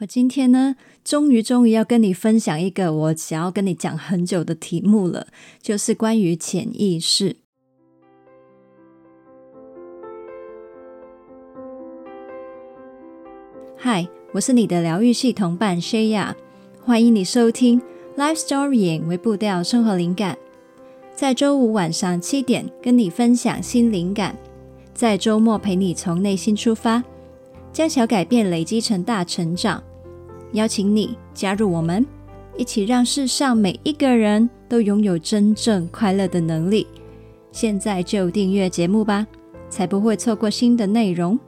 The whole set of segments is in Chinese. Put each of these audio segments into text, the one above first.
我今天呢，终于终于要跟你分享一个我想要跟你讲很久的题目了，就是关于潜意识。嗨，我是你的疗愈系同伴 Shaya，欢迎你收听 Life Storying 微步调生活灵感，在周五晚上七点跟你分享新灵感，在周末陪你从内心出发。将小改变累积成大成长，邀请你加入我们，一起让世上每一个人都拥有真正快乐的能力。现在就订阅节目吧，才不会错过新的内容。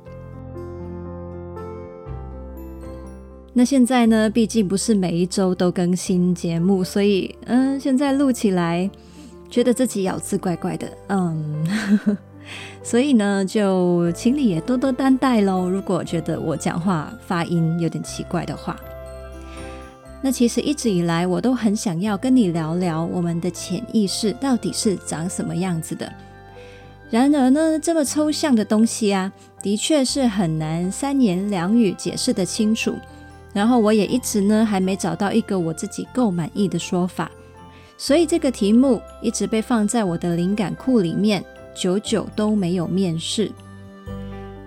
那现在呢，毕竟不是每一周都更新节目，所以嗯，现在录起来觉得自己咬字怪怪的，嗯。所以呢，就请你也多多担待喽。如果觉得我讲话发音有点奇怪的话，那其实一直以来我都很想要跟你聊聊我们的潜意识到底是长什么样子的。然而呢，这么抽象的东西啊，的确是很难三言两语解释得清楚。然后我也一直呢还没找到一个我自己够满意的说法，所以这个题目一直被放在我的灵感库里面。久久都没有面试，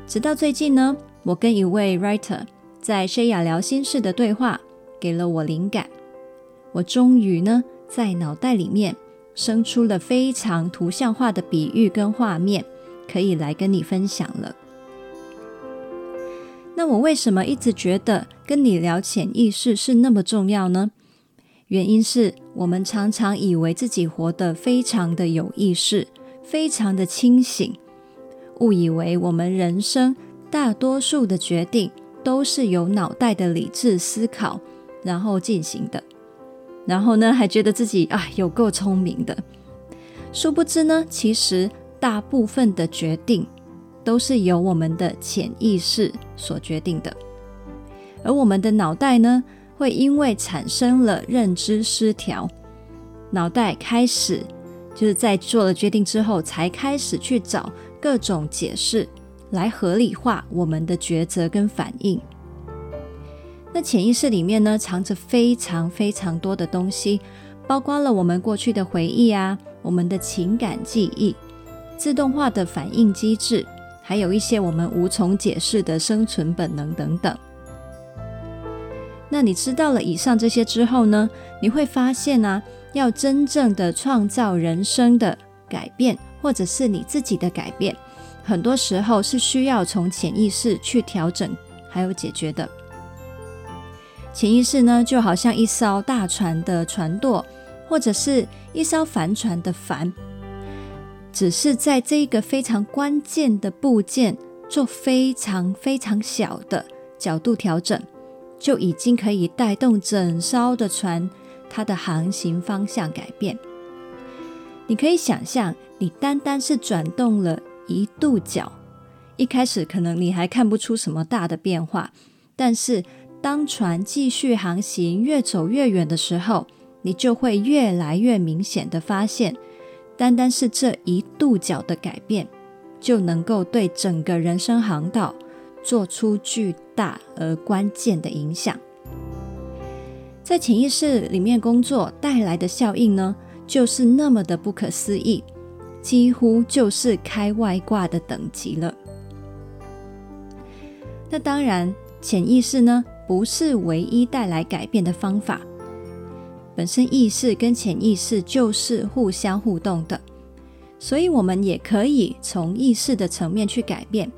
直到最近呢，我跟一位 writer 在深夜聊心事的对话，给了我灵感。我终于呢，在脑袋里面生出了非常图像化的比喻跟画面，可以来跟你分享了。那我为什么一直觉得跟你聊潜意识是那么重要呢？原因是我们常常以为自己活得非常的有意识。非常的清醒，误以为我们人生大多数的决定都是由脑袋的理智思考然后进行的，然后呢，还觉得自己啊有够聪明的。殊不知呢，其实大部分的决定都是由我们的潜意识所决定的，而我们的脑袋呢，会因为产生了认知失调，脑袋开始。就是在做了决定之后，才开始去找各种解释来合理化我们的抉择跟反应。那潜意识里面呢，藏着非常非常多的东西，包括了我们过去的回忆啊，我们的情感记忆、自动化的反应机制，还有一些我们无从解释的生存本能等等。那你知道了以上这些之后呢，你会发现啊。要真正的创造人生的改变，或者是你自己的改变，很多时候是需要从潜意识去调整，还有解决的。潜意识呢，就好像一艘大船的船舵，或者是一艘帆船的帆，只是在这一个非常关键的部件做非常非常小的角度调整，就已经可以带动整艘的船。它的航行方向改变，你可以想象，你单单是转动了一度角，一开始可能你还看不出什么大的变化，但是当船继续航行，越走越远的时候，你就会越来越明显的发现，单单是这一度角的改变，就能够对整个人生航道做出巨大而关键的影响。在潜意识里面工作带来的效应呢，就是那么的不可思议，几乎就是开外挂的等级了。那当然，潜意识呢，不是唯一带来改变的方法。本身意识跟潜意识就是互相互动的，所以我们也可以从意识的层面去改变，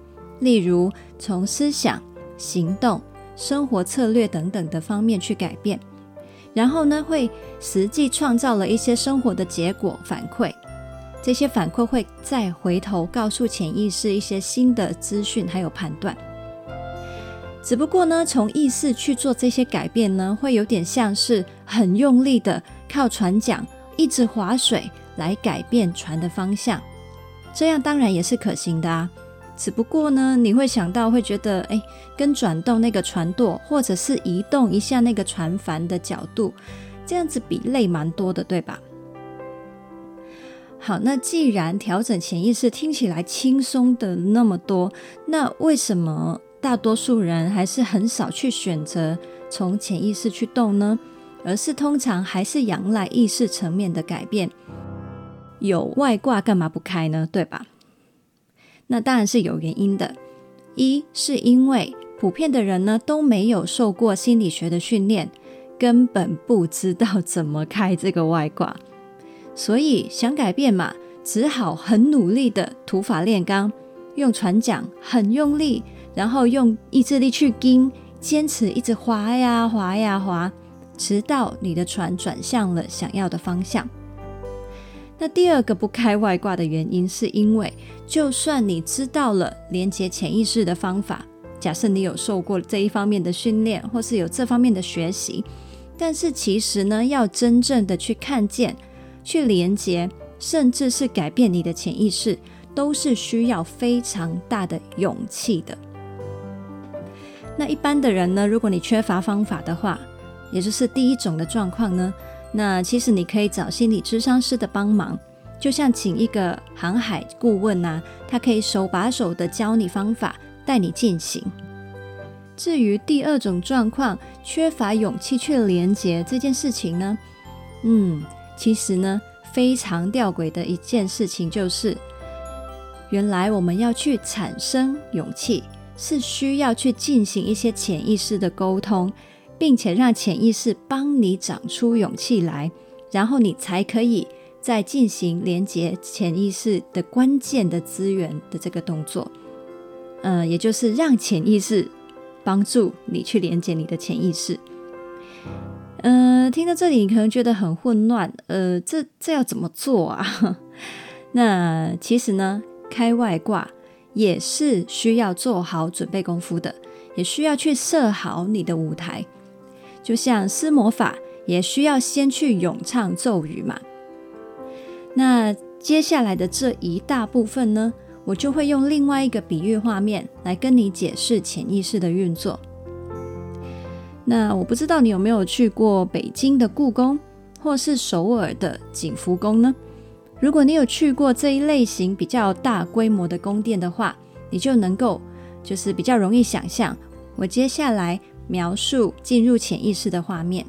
例如从思想、行动、生活策略等等的方面去改变。然后呢，会实际创造了一些生活的结果反馈，这些反馈会再回头告诉潜意识一些新的资讯还有判断。只不过呢，从意识去做这些改变呢，会有点像是很用力的靠船桨一直划水来改变船的方向，这样当然也是可行的啊。只不过呢，你会想到，会觉得，哎，跟转动那个船舵，或者是移动一下那个船帆的角度，这样子比累蛮多的，对吧？好，那既然调整潜意识听起来轻松的那么多，那为什么大多数人还是很少去选择从潜意识去动呢？而是通常还是仰赖意识层面的改变。有外挂干嘛不开呢？对吧？那当然是有原因的。一是因为普遍的人呢都没有受过心理学的训练，根本不知道怎么开这个外挂，所以想改变嘛，只好很努力的土法炼钢，用船桨很用力，然后用意志力去盯，坚持一直划呀划呀划，直到你的船转向了想要的方向。那第二个不开外挂的原因，是因为就算你知道了连接潜意识的方法，假设你有受过这一方面的训练，或是有这方面的学习，但是其实呢，要真正的去看见、去连接，甚至是改变你的潜意识，都是需要非常大的勇气的。那一般的人呢，如果你缺乏方法的话，也就是第一种的状况呢，那其实你可以找心理咨商师的帮忙，就像请一个航海顾问呐、他可以手把手的教你方法，带你进行。至于第二种状况，缺乏勇气去连接这件事情呢，嗯，其实呢，非常吊诡的一件事情就是，原来我们要去产生勇气，是需要去进行一些潜意识的沟通。并且让潜意识帮你长出勇气来，然后你才可以再进行连接潜意识的关键的资源的这个动作。呃，也就是让潜意识帮助你去连接你的潜意识。呃，听到这里你可能觉得很混乱，呃，这这要怎么做啊？那其实呢，开外挂也是需要做好准备功夫的，也需要去设好你的舞台。就像施魔法，也需要先去咏唱咒语嘛。那接下来的这一大部分呢，我就会用另外一个比喻画面来跟你解释潜意识的运作。那我不知道你有没有去过北京的故宫，或是首尔的景福宫呢？如果你有去过这一类型比较大规模的宫殿的话，你就能够就是比较容易想象我接下来。描述进入潜意识的画面。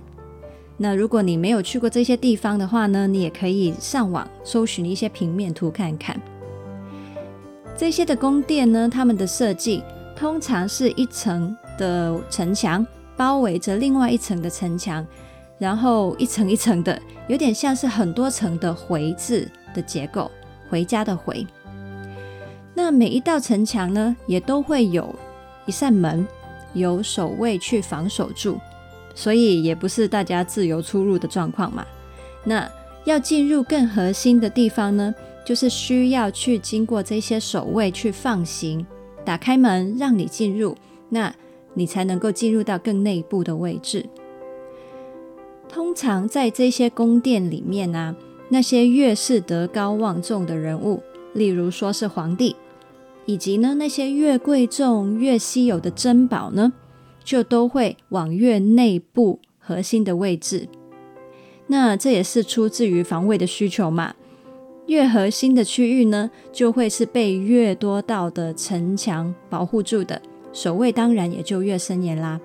那如果你没有去过这些地方的话呢，你也可以上网搜寻一些平面图看看。这些的宫殿呢，他们的设计通常是一层的城墙包围着另外一层的城墙，然后一层一层的，有点像是很多层的回字的结构，回家的回。那每一道城墙呢，也都会有一扇门。有守卫去防守住，所以也不是大家自由出入的状况嘛。那要进入更核心的地方呢，就是需要去经过这些守卫去放行，打开门让你进入，那你才能够进入到更内部的位置。通常在这些宫殿里面呢、啊，那些越是德高望重的人物，例如说是皇帝。以及呢，那些越贵重、越稀有的珍宝呢，就都会往越内部核心的位置。那这也是出自于防卫的需求嘛。越核心的区域呢，就会是被越多道的城墙保护住的，守卫当然也就越森严啦。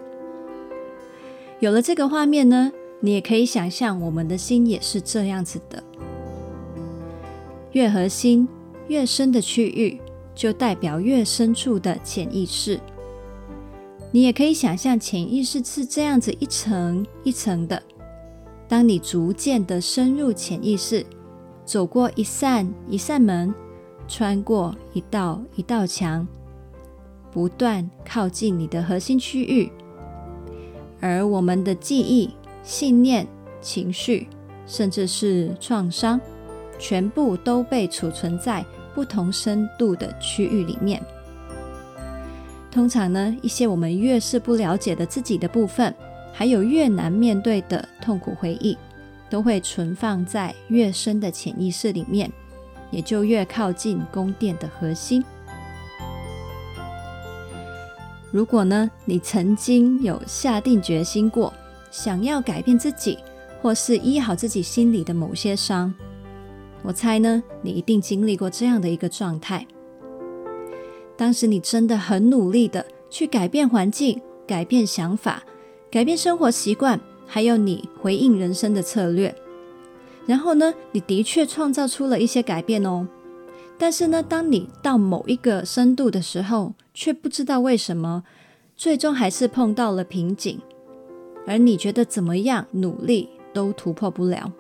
有了这个画面呢，你也可以想象，我们的心也是这样子的。越核心、越深的区域。就代表越深处的潜意识，你也可以想象潜意识是这样子一层一层的。当你逐渐的深入潜意识，走过一扇一扇门，穿过一道一道墙，不断靠近你的核心区域，而我们的记忆、信念、情绪，甚至是创伤，全部都被储存在。不同深度的区域里面，通常呢，一些我们越是不了解的自己的部分，还有越难面对的痛苦回忆，都会存放在越深的潜意识里面，也就越靠近宫殿的核心。如果呢，你曾经有下定决心过，想要改变自己，或是医好自己心里的某些伤。我猜呢，你一定经历过这样的一个状态。当时你真的很努力的去改变环境、改变想法、改变生活习惯，还有你回应人生的策略。然后呢，你的确创造出了一些改变哦。但是呢，当你到某一个深度的时候，却不知道为什么，最终还是碰到了瓶颈，而你觉得怎么样努力都突破不了，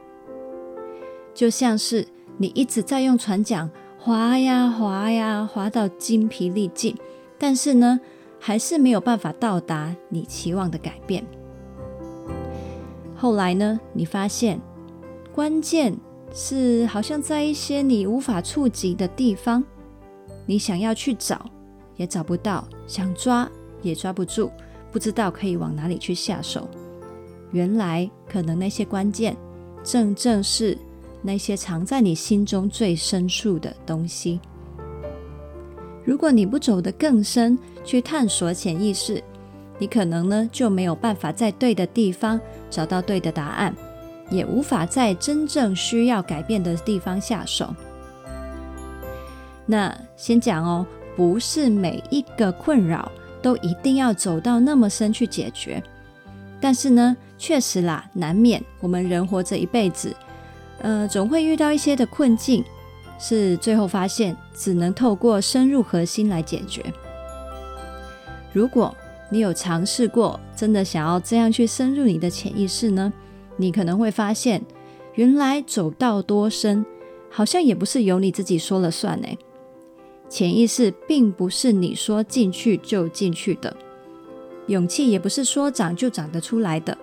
就像是你一直在用船桨划呀划呀，划到筋疲力尽，但是呢，还是没有办法到达你期望的改变。后来呢，你发现关键。是，好像在一些你无法触及的地方，你想要去找也找不到，想抓也抓不住，不知道可以往哪里去下手。原来，可能那些关键，正正是那些藏在你心中最深处的东西。如果你不走得更深，去探索潜意识，你可能呢就没有办法在对的地方找到对的答案。也无法在真正需要改变的地方下手。那先讲哦，不是每一个困扰都一定要走到那么深去解决。但是呢，确实啦，难免我们人活着一辈子，呃，总会遇到一些的困境，是最后发现只能透过深入核心来解决。如果你有尝试过，真的想要这样去深入你的潜意识呢？你可能会发现，原来走到多深，好像也不是由你自己说了算呢。潜意识并不是你说进去就进去的，勇气也不是说长就长得出来的。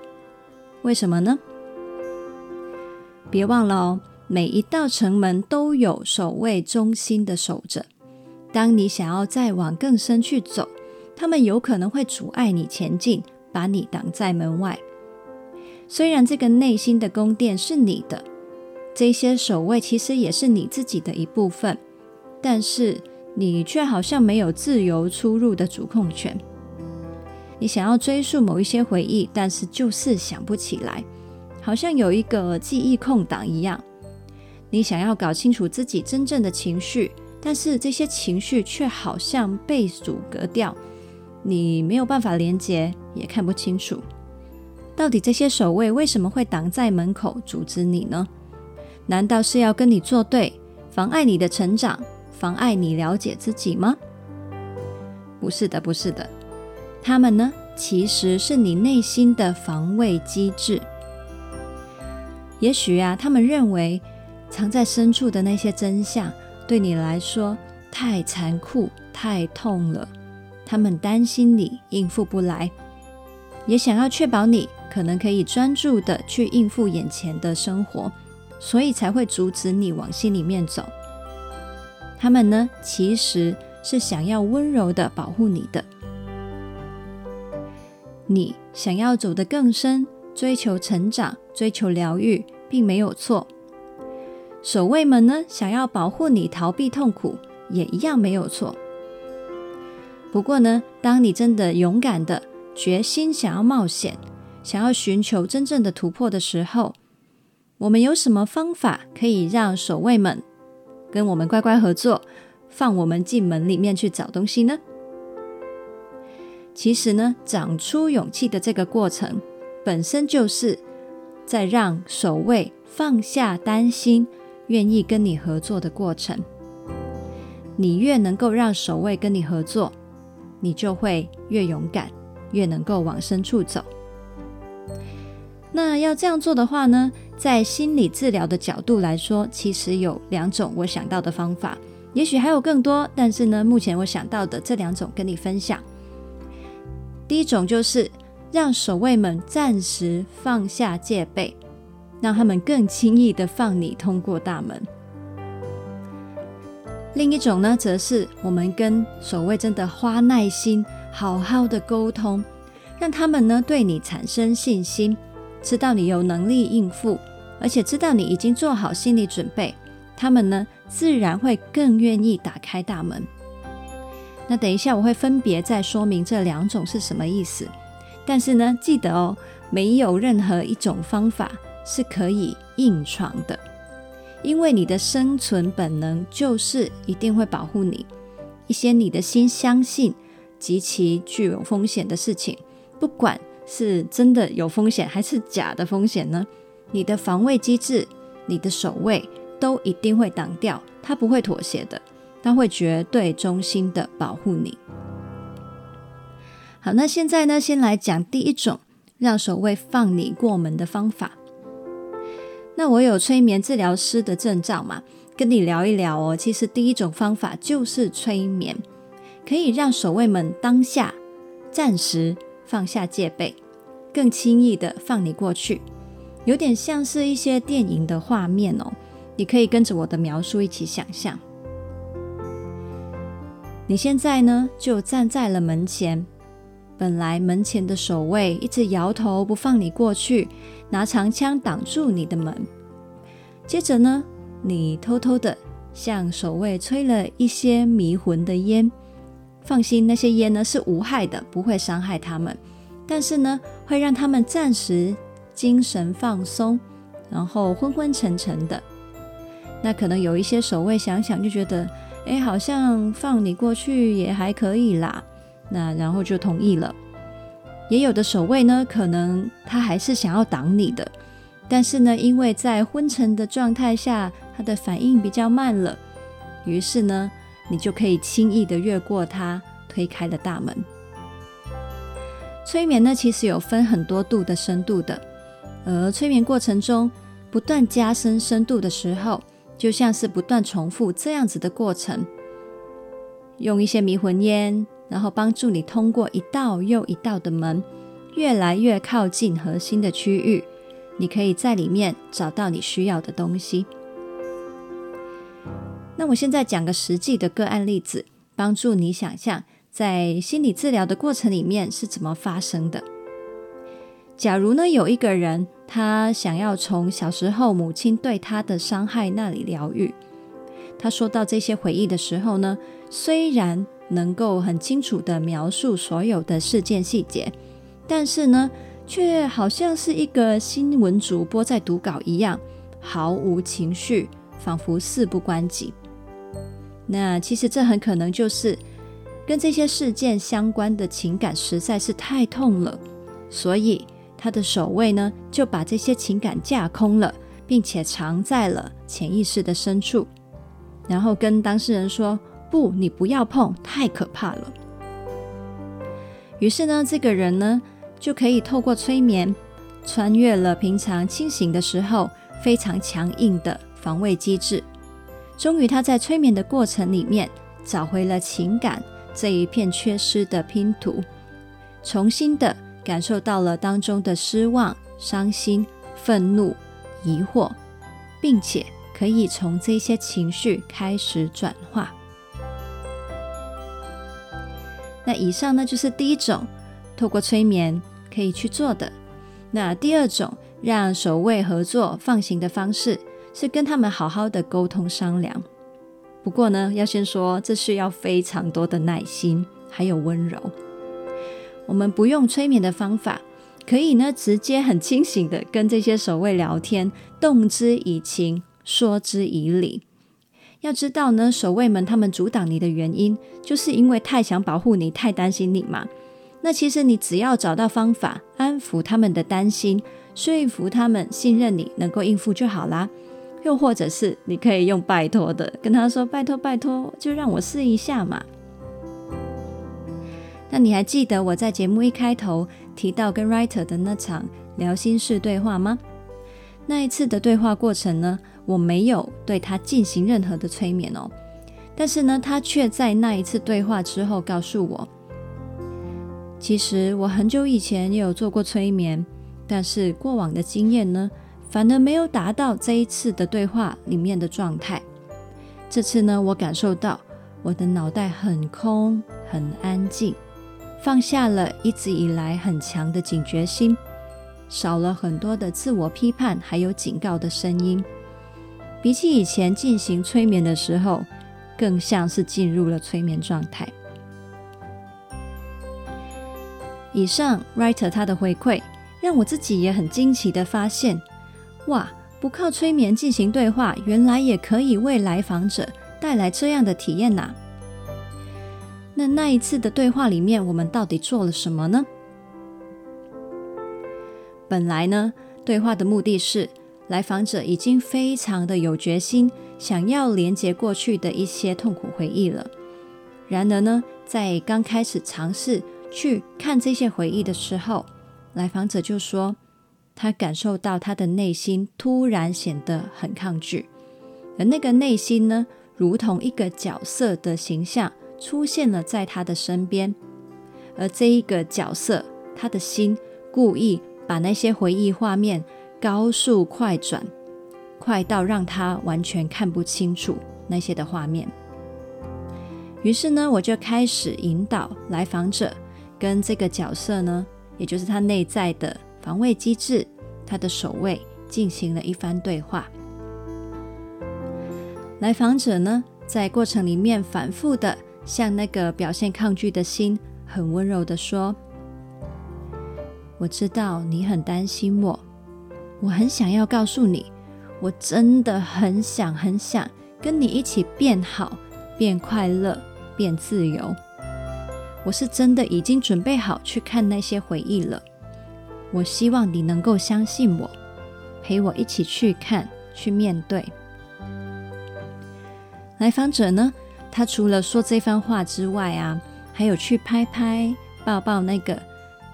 为什么呢？别忘了哦，每一道城门都有守卫中心的守着。当你想要再往更深去走，他们有可能会阻碍你前进，把你挡在门外。虽然这个内心的宫殿是你的，这些守卫其实也是你自己的一部分，但是你却好像没有自由出入的主控权。你想要追溯某一些回忆，但是就是想不起来，好像有一个记忆空档一样。你想要搞清楚自己真正的情绪，但是这些情绪却好像被阻隔掉，你没有办法连接，也看不清楚。到底这些守卫为什么会挡在门口阻止你呢？难道是要跟你作对，妨碍你的成长，妨碍你了解自己吗？不是的，不是的，他们呢，其实是你内心的防卫机制。也许啊，他们认为藏在深处的那些真相对你来说太残酷、太痛了，他们担心你应付不来，也想要确保你。可能可以专注的去应付眼前的生活，所以才会阻止你往心里面走。他们呢，其实是想要温柔的保护你的。你想要走得更深，追求成长，追求疗愈，并没有错。守卫们呢，想要保护你，逃避痛苦，也一样没有错。不过呢，当你真的勇敢的决心想要冒险，想要寻求真正的突破的时候，我们有什么方法可以让守卫们跟我们乖乖合作，放我们进门里面去找东西呢？其实呢，长出勇气的这个过程，本身就是在让守卫放下担心，愿意跟你合作的过程。你越能够让守卫跟你合作，你就会越勇敢，越能够往深处走。那要这样做的话呢，在心理治疗的角度来说，其实有两种我想到的方法，也许还有更多，但是呢，目前我想到的这两种跟你分享。第一种就是让守卫们暂时放下戒备，让他们更轻易的放你通过大门。另一种呢，则是我们跟守卫真的花耐心，好好的沟通，让他们呢对你产生信心。知道你有能力应付，而且知道你已经做好心理准备，他们呢自然会更愿意打开大门。那等一下我会分别再说明这两种是什么意思。但是呢，记得哦，没有任何一种方法是可以硬闯的，因为你的生存本能就是一定会保护你。一些你的心相信极其具有风险的事情，不管是真的有风险还是假的风险呢，你的防卫机制、你的守卫都一定会挡掉，它不会妥协的，它会绝对忠心的保护你。好，那现在呢，先来讲第一种让守卫放你过门的方法。那我有催眠治疗师的证照嘛，跟你聊一聊哦。其实第一种方法就是催眠，可以让守卫们当下暂时放下戒备，更轻易的放你过去，有点像是一些电影的画面哦。你可以跟着我的描述一起想象。你现在呢，就站在了门前。本来门前的守卫一直摇头不放你过去，拿长枪挡住你的门。接着呢，你偷偷的向守卫吹了一些迷魂的烟。放心，那些烟呢是无害的，不会伤害他们，但是呢，会让他们暂时精神放松，然后昏昏沉沉的。那可能有一些守卫想想就觉得，哎，好像放你过去也还可以啦。那然后就同意了。也有的守卫呢，可能他还是想要挡你的，但是呢，因为在昏沉的状态下，他的反应比较慢了，于是呢，你就可以轻易的越过他，推开了大门。催眠呢，其实有分很多度的深度的，而催眠过程中不断加深深度的时候，就像是不断重复这样子的过程，用一些迷魂烟。然后帮助你通过一道又一道的门，越来越靠近核心的区域。你可以在里面找到你需要的东西。那我现在讲个实际的个案例子，帮助你想象在心理治疗的过程里面是怎么发生的。假如呢，有一个人，他想要从小时候母亲对他的伤害那里疗愈，他说到这些回忆的时候呢，虽然能够很清楚地描述所有的事件细节，但是呢，却好像是一个新闻主播在读稿一样，毫无情绪，仿佛事不关己。那其实这很可能就是跟这些事件相关的情感实在是太痛了，所以他的守卫呢，就把这些情感架空了，并且藏在了潜意识的深处，然后跟当事人说。不，你不要碰，太可怕了。于是呢，这个人呢就可以透过催眠，穿越了平常清醒的时候非常强硬的防卫机制。终于，他在催眠的过程里面找回了情感这一片缺失的拼图，重新的感受到了当中的失望、伤心、愤怒、疑惑，并且可以从这些情绪开始转化。那以上呢，就是第一种透过催眠可以去做的。那第二种让守卫合作放行的方式，是跟他们好好的沟通商量。不过呢，要先说，这需要非常多的耐心，还有温柔。我们不用催眠的方法，可以呢直接很清醒的跟这些守卫聊天，动之以情，说之以理。要知道呢，守卫们他们阻挡你的原因，就是因为太想保护你，太担心你嘛。那其实你只要找到方法安抚他们的担心，说服他们信任你，能够应付就好啦。又或者是你可以用拜托的，跟他说拜托拜托，就让我试一下嘛。那你还记得我在节目一开头提到跟 Writer 的那场聊心事对话吗？那一次的对话过程呢，我没有对他进行任何的催眠哦，但是呢，他却在那一次对话之后告诉我，其实我很久以前也有做过催眠，但是过往的经验呢，反而没有达到这一次的对话里面的状态。这次呢，我感受到我的脑袋很空、很安静，放下了一直以来很强的警觉心。少了很多的自我批判，还有警告的声音。比起以前进行催眠的时候，更像是进入了催眠状态。以上 Writer 他的回馈，让我自己也很惊奇的发现，哇，不靠催眠进行对话，原来也可以为来访者带来这样的体验呐。那那一次的对话里面，我们到底做了什么呢？本来呢，对话的目的是来访者已经非常的有决心，想要连接过去的一些痛苦回忆了。然而呢，在刚开始尝试去看这些回忆的时候，来访者就说，他感受到他的内心突然显得很抗拒，而那个内心呢，如同一个角色的形象。出现了在他的身边，而这一个角色，他的心故意把那些回忆画面高速快转，快到让他完全看不清楚那些的画面。于是呢，我就开始引导来访者跟这个角色呢，也就是他内在的防卫机制，他的守卫，进行了一番对话。来访者呢，在过程里面反复的。向那个表现抗拒的心，很温柔的说：“我知道你很担心我，我很想要告诉你，我真的很想很想跟你一起变好、变快乐、变自由。我是真的已经准备好去看那些回忆了。我希望你能够相信我，陪我一起去看、去面对。”来访者呢？他除了说这番话之外啊，还有去拍拍、抱抱那个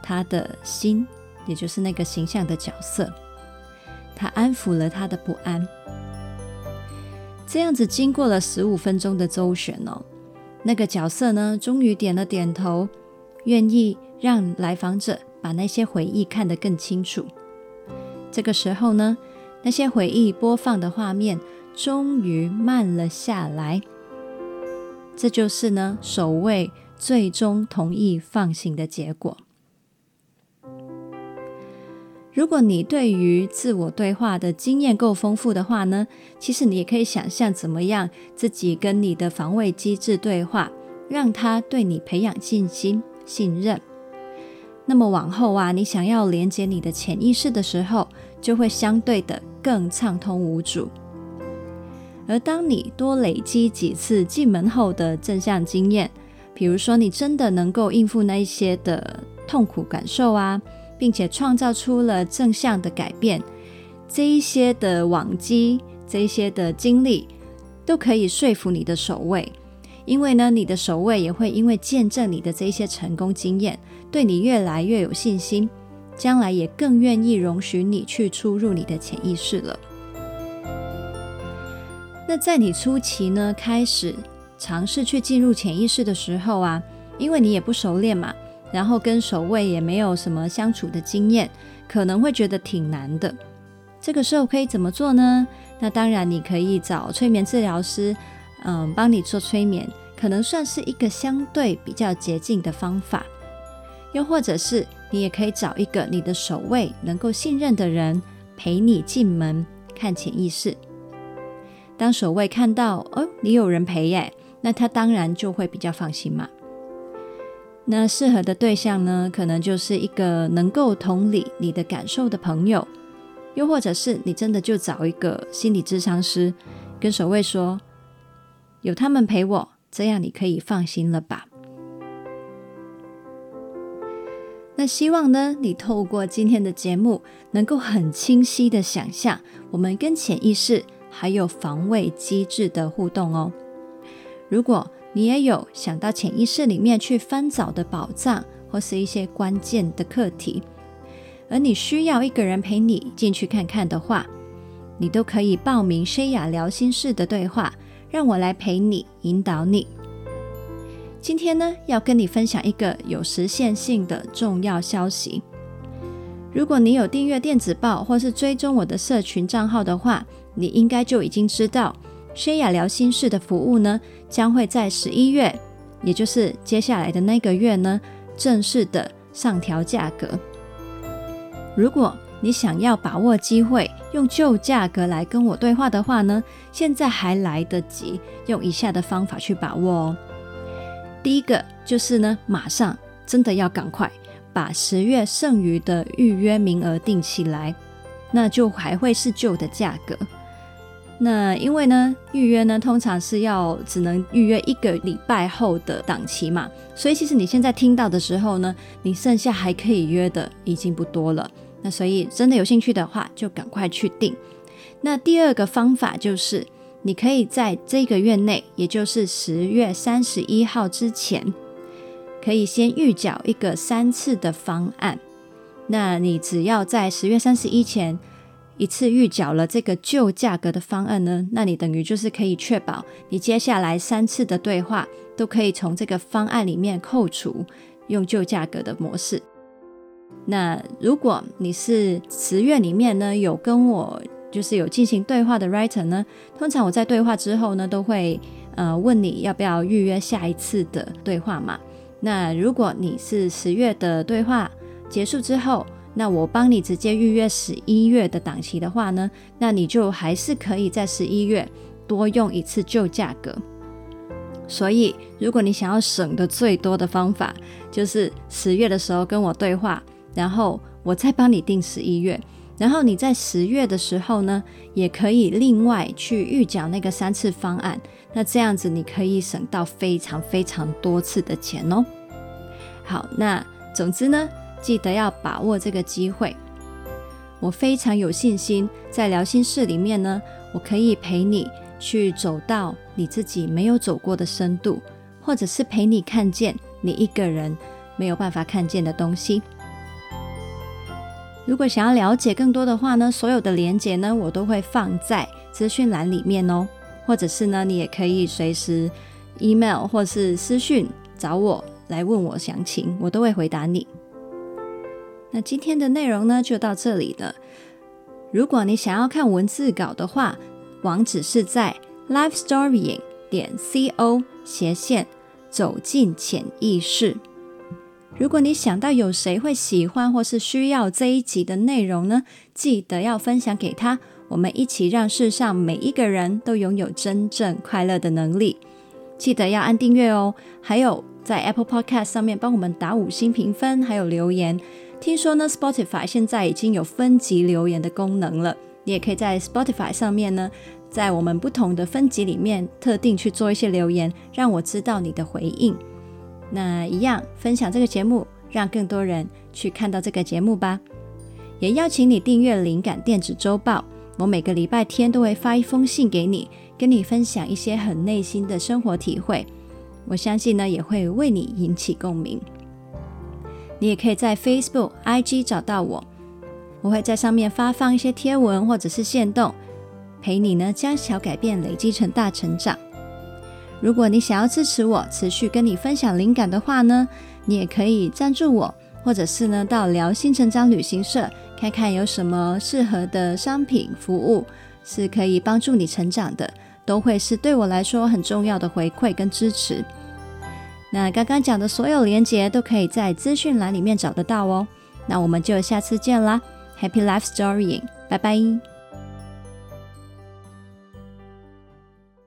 他的心，也就是那个形象的角色。他安抚了他的不安。这样子经过了十五分钟的周旋哦，那个角色呢，终于点了点头，愿意让来访者把那些回忆看得更清楚。这个时候呢，那些回忆播放的画面终于慢了下来。这就是呢，守卫最终同意放行的结果。如果你对于自我对话的经验够丰富的话呢，其实你也可以想象怎么样自己跟你的防卫机制对话，让他对你培养信心、信任。那么往后啊，你想要连接你的潜意识的时候，就会相对的更畅通无阻。而当你多累积几次进门后的正向经验，比如说你真的能够应付那一些的痛苦感受啊，并且创造出了正向的改变，这一些的往绩，这一些的经历，都可以说服你的守卫，因为呢，你的守卫也会因为见证你的这一些成功经验，对你越来越有信心，将来也更愿意容许你去出入你的潜意识了。那在你初期呢，开始尝试去进入潜意识的时候啊，因为你也不熟练嘛，然后跟守卫也没有什么相处的经验，可能会觉得挺难的。这个时候可以怎么做呢？那当然你可以找催眠治疗师，嗯，帮你做催眠，可能算是一个相对比较捷径的方法。又或者是你也可以找一个你的守卫能够信任的人陪你进门看潜意识。当守卫看到哦，你有人陪耶，那他当然就会比较放心嘛。那适合的对象呢，可能就是一个能够同理你的感受的朋友，又或者是你真的就找一个心理咨商师，跟守卫说，有他们陪我，这样你可以放心了吧。那希望呢，你透过今天的节目，能够很清晰的想象我们跟潜意识。还有防卫机制的互动哦。如果你也有想到潜意识里面去翻找的宝藏，或是一些关键的课题，而你需要一个人陪你进去看看的话，你都可以报名深雅聊心事的对话，让我来陪你引导你。今天呢，要跟你分享一个有实现性的重要消息。如果你有订阅电子报或是追踪我的社群账号的话，你应该就已经知道薛雅聊心事的服务呢，将会在十一月，也就是接下来的那个月呢，正式的上调价格。如果你想要把握机会，用旧价格来跟我对话的话呢，现在还来得及，用以下的方法去把握哦。第一个就是呢，马上真的要赶快把十月剩余的预约名额定起来，那就还会是旧的价格。那因为呢，预约呢通常是要只能预约一个礼拜后的档期嘛，所以其实你现在听到的时候呢，你剩下还可以约的已经不多了。那所以真的有兴趣的话，就赶快去订。那第二个方法就是，你可以在这个月内，也就是十月三十一号之前，可以先预缴一个三次的方案。那你只要在十月三十一前一次预缴了这个旧价格的方案呢，那你等于就是可以确保你接下来三次的对话都可以从这个方案里面扣除，用旧价格的模式。那如果你是十月里面呢，有跟我就是有进行对话的 writer 呢，通常我在对话之后呢，都会呃问你要不要预约下一次的对话嘛。那如果你是十月的对话结束之后，那我帮你直接预约十一月的档期的话呢，那你就还是可以在十一月多用一次旧价格。所以，如果你想要省的最多的方法，就是十月的时候跟我对话，然后我再帮你订十一月，然后你在十月的时候呢，也可以另外去预缴那个三次方案。那这样子你可以省到非常非常多次的钱哦。好，那总之呢。记得要把握这个机会，我非常有信心，在聊心室里面呢，我可以陪你去走到你自己没有走过的深度，或者是陪你看见你一个人没有办法看见的东西。如果想要了解更多的话呢，所有的连结呢，我都会放在资讯栏里面哦，或者是呢，你也可以随时 email 或是私讯找我来问我详情，我都会回答你。那今天的内容呢，就到这里了。如果你想要看文字稿的话，网址是在 lifestorying 点 co 斜线走进潜意识。如果你想到有谁会喜欢或是需要这一集的内容呢，记得要分享给他。我们一起让世上每一个人都拥有真正快乐的能力。记得要按订阅哦，还有在 Apple Podcast 上面帮我们打五星评分，还有留言。听说呢，Spotify 现在已经有分级留言的功能了。你也可以在 Spotify 上面呢，在我们不同的分级里面，特定去做一些留言，让我知道你的回应。那一样分享这个节目，让更多人去看到这个节目吧。也邀请你订阅灵感电子周报，我每个礼拜天都会发一封信给你，跟你分享一些很内心的生活体会。我相信呢，也会为你引起共鸣。你也可以在 Facebook、IG 找到我，我会在上面发放一些贴文或者是线动，陪你呢将小改变累积成大成长。如果你想要支持我，持续跟你分享灵感的话呢，你也可以赞助我，或者是呢到疗心成长旅行社看看有什么适合的商品服务是可以帮助你成长的，都会是对我来说很重要的回馈跟支持。那刚刚讲的所有连接都可以在资讯栏里面找得到哦。那我们就下次见啦，Happy Life Storying，拜拜。